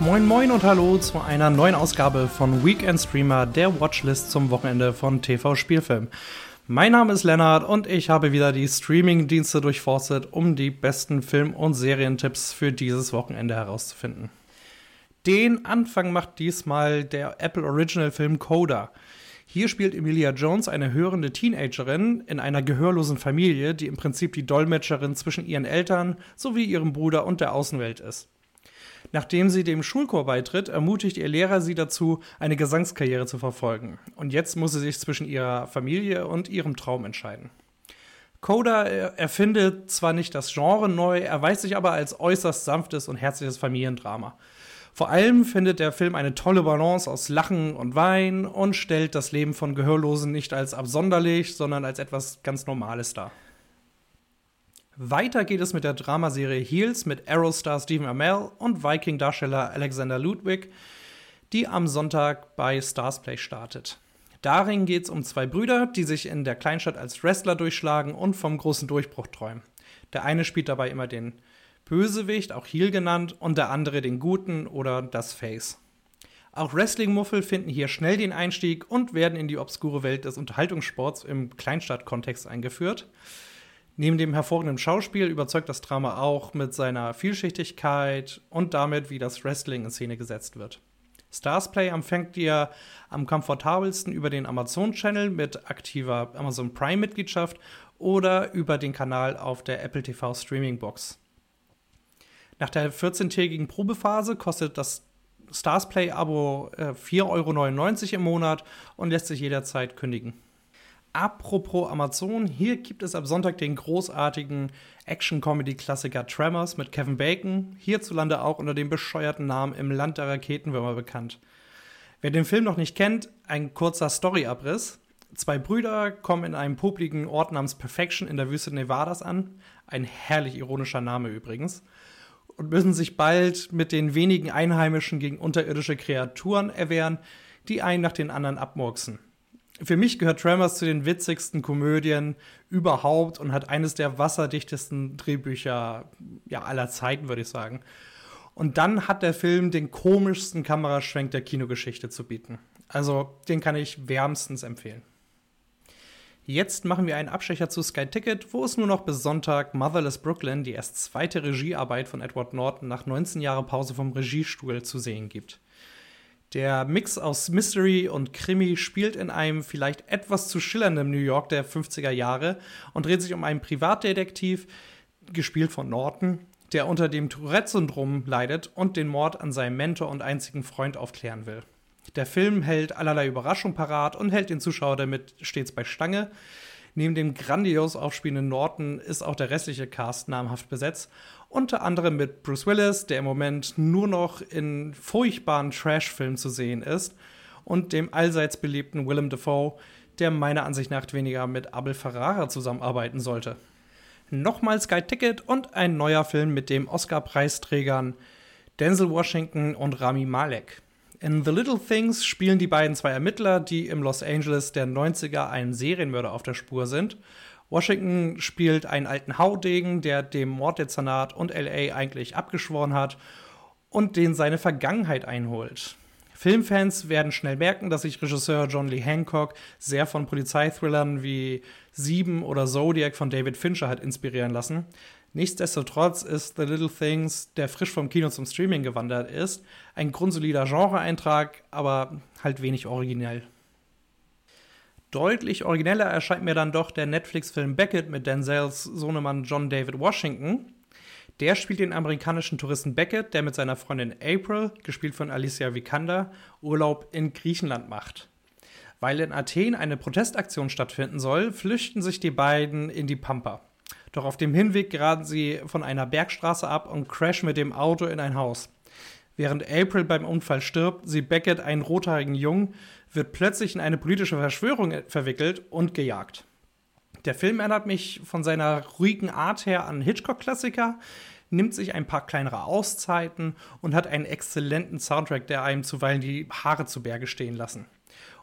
Moin Moin und Hallo zu einer neuen Ausgabe von Weekend Streamer, der Watchlist zum Wochenende von TV Spielfilm. Mein Name ist Lennart und ich habe wieder die Streaming-Dienste durchforstet, um die besten Film- und Serientipps für dieses Wochenende herauszufinden. Den Anfang macht diesmal der Apple Original Film Coda. Hier spielt Emilia Jones eine hörende Teenagerin in einer gehörlosen Familie, die im Prinzip die Dolmetscherin zwischen ihren Eltern sowie ihrem Bruder und der Außenwelt ist. Nachdem sie dem Schulchor beitritt, ermutigt ihr Lehrer sie dazu, eine Gesangskarriere zu verfolgen. Und jetzt muss sie sich zwischen ihrer Familie und ihrem Traum entscheiden. Coda erfindet zwar nicht das Genre neu, erweist sich aber als äußerst sanftes und herzliches Familiendrama. Vor allem findet der Film eine tolle Balance aus Lachen und Wein und stellt das Leben von Gehörlosen nicht als absonderlich, sondern als etwas ganz Normales dar. Weiter geht es mit der Dramaserie Heels mit Arrow-Star Stephen Amell und Viking-Darsteller Alexander Ludwig, die am Sonntag bei Starsplay startet. Darin geht es um zwei Brüder, die sich in der Kleinstadt als Wrestler durchschlagen und vom großen Durchbruch träumen. Der eine spielt dabei immer den Bösewicht, auch Heel genannt, und der andere den Guten oder das Face. Auch Wrestling-Muffel finden hier schnell den Einstieg und werden in die obskure Welt des Unterhaltungssports im Kleinstadtkontext eingeführt. Neben dem hervorragenden Schauspiel überzeugt das Drama auch mit seiner Vielschichtigkeit und damit, wie das Wrestling in Szene gesetzt wird. Starsplay empfängt ihr am komfortabelsten über den Amazon Channel mit aktiver Amazon Prime Mitgliedschaft oder über den Kanal auf der Apple TV Streaming Box. Nach der 14-tägigen Probephase kostet das Starsplay-Abo äh, 4,99 Euro im Monat und lässt sich jederzeit kündigen. Apropos Amazon, hier gibt es ab Sonntag den großartigen Action-Comedy-Klassiker Tremors mit Kevin Bacon, hierzulande auch unter dem bescheuerten Namen Im Land der Raketenwürmer bekannt. Wer den Film noch nicht kennt, ein kurzer Storyabriss. Zwei Brüder kommen in einem popligen Ort namens Perfection in der Wüste Nevadas an, ein herrlich ironischer Name übrigens, und müssen sich bald mit den wenigen Einheimischen gegen unterirdische Kreaturen erwehren, die einen nach den anderen abmurksen für mich gehört Tremors zu den witzigsten Komödien überhaupt und hat eines der waserdichtesten Drehbücher ja, aller Zeiten, würde ich sagen. Und dann hat der Film den komischsten Kameraschwenk der Kinogeschichte zu bieten. Also den kann ich wärmstens empfehlen. Jetzt machen wir einen Abstecher zu Sky Ticket, wo es nur noch bis Sonntag Motherless Brooklyn, die erst zweite Regiearbeit von Edward Norton nach 19 Jahren Pause vom Regiestuhl zu sehen gibt. Der Mix aus Mystery und Krimi spielt in einem vielleicht etwas zu schillernden New York der 50er Jahre und dreht sich um einen Privatdetektiv, gespielt von Norton, der unter dem Tourette-Syndrom leidet und den Mord an seinem Mentor und einzigen Freund aufklären will. Der Film hält allerlei Überraschung parat und hält den Zuschauer damit stets bei Stange. Neben dem grandios aufspielenden Norton ist auch der restliche Cast namhaft besetzt unter anderem mit Bruce Willis, der im Moment nur noch in furchtbaren Trash-Filmen zu sehen ist, und dem allseits beliebten Willem Dafoe, der meiner Ansicht nach weniger mit Abel Ferrara zusammenarbeiten sollte. Nochmal Sky Ticket und ein neuer Film mit dem Oscar-Preisträgern Denzel Washington und Rami Malek. In The Little Things spielen die beiden zwei Ermittler, die im Los Angeles der 90er einem Serienmörder auf der Spur sind Washington spielt einen alten Haudegen, der dem Morddezernat und LA eigentlich abgeschworen hat und den seine Vergangenheit einholt. Filmfans werden schnell merken, dass sich Regisseur John Lee Hancock sehr von Polizeithrillern wie Sieben oder Zodiac von David Fincher hat inspirieren lassen. Nichtsdestotrotz ist The Little Things, der frisch vom Kino zum Streaming gewandert ist, ein grundsolider Genre-Eintrag, aber halt wenig originell. Deutlich origineller erscheint mir dann doch der Netflix-Film Beckett mit Denzels Sohnemann John David Washington. Der spielt den amerikanischen Touristen Beckett, der mit seiner Freundin April, gespielt von Alicia Vikander, Urlaub in Griechenland macht. Weil in Athen eine Protestaktion stattfinden soll, flüchten sich die beiden in die Pampa. Doch auf dem Hinweg geraten sie von einer Bergstraße ab und crashen mit dem Auto in ein Haus. Während April beim Unfall stirbt, sieht Beckett einen rothaarigen Jungen, wird plötzlich in eine politische Verschwörung verwickelt und gejagt. Der Film erinnert mich von seiner ruhigen Art her an Hitchcock-Klassiker, nimmt sich ein paar kleinere Auszeiten und hat einen exzellenten Soundtrack, der einem zuweilen die Haare zu Berge stehen lassen.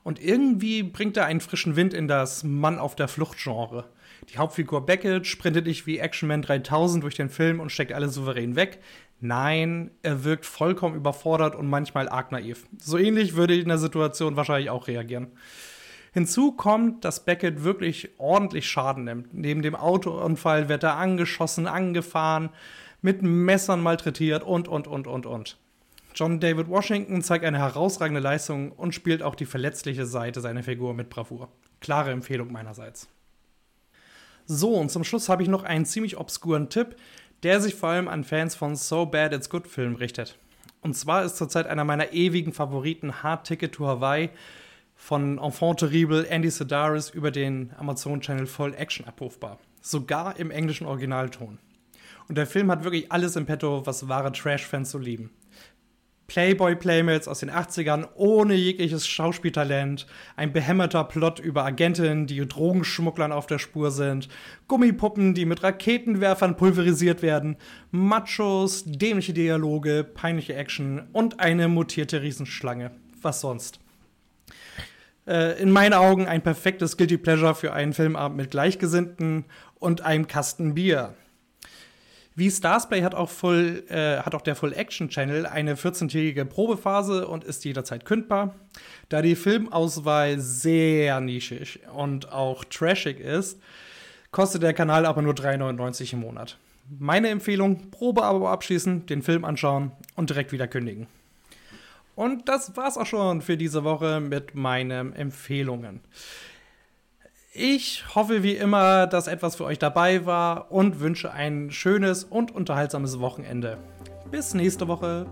Und irgendwie bringt er einen frischen Wind in das Mann auf der Flucht-Genre. Die Hauptfigur Beckett sprintet nicht wie Action Man 3000 durch den Film und steckt alle souverän weg. Nein, er wirkt vollkommen überfordert und manchmal arg naiv. So ähnlich würde ich in der Situation wahrscheinlich auch reagieren. Hinzu kommt, dass Beckett wirklich ordentlich Schaden nimmt. Neben dem Autounfall wird er angeschossen, angefahren, mit Messern malträtiert und, und, und, und, und. John David Washington zeigt eine herausragende Leistung und spielt auch die verletzliche Seite seiner Figur mit Bravour. Klare Empfehlung meinerseits. So, und zum Schluss habe ich noch einen ziemlich obskuren Tipp, der sich vor allem an Fans von So Bad It's Good Filmen richtet. Und zwar ist zurzeit einer meiner ewigen Favoriten Hard Ticket to Hawaii von Enfant Terrible Andy Sedaris über den Amazon-Channel Voll Action abrufbar. Sogar im englischen Originalton. Und der Film hat wirklich alles im Petto, was wahre Trash-Fans so lieben. Playboy-Playmates aus den 80ern ohne jegliches Schauspieltalent, ein behämmerter Plot über Agentinnen, die Drogenschmugglern auf der Spur sind, Gummipuppen, die mit Raketenwerfern pulverisiert werden, Machos, dämliche Dialoge, peinliche Action und eine mutierte Riesenschlange. Was sonst? Äh, in meinen Augen ein perfektes Guilty Pleasure für einen Filmabend mit Gleichgesinnten und einem Kasten Bier. Wie Starsplay hat auch, Full, äh, hat auch der Full Action Channel eine 14-tägige Probephase und ist jederzeit kündbar. Da die Filmauswahl sehr nischig und auch trashig ist, kostet der Kanal aber nur 3,99 im Monat. Meine Empfehlung: Probeabo abschließen, den Film anschauen und direkt wieder kündigen. Und das war's auch schon für diese Woche mit meinen Empfehlungen. Ich hoffe wie immer, dass etwas für euch dabei war und wünsche ein schönes und unterhaltsames Wochenende. Bis nächste Woche.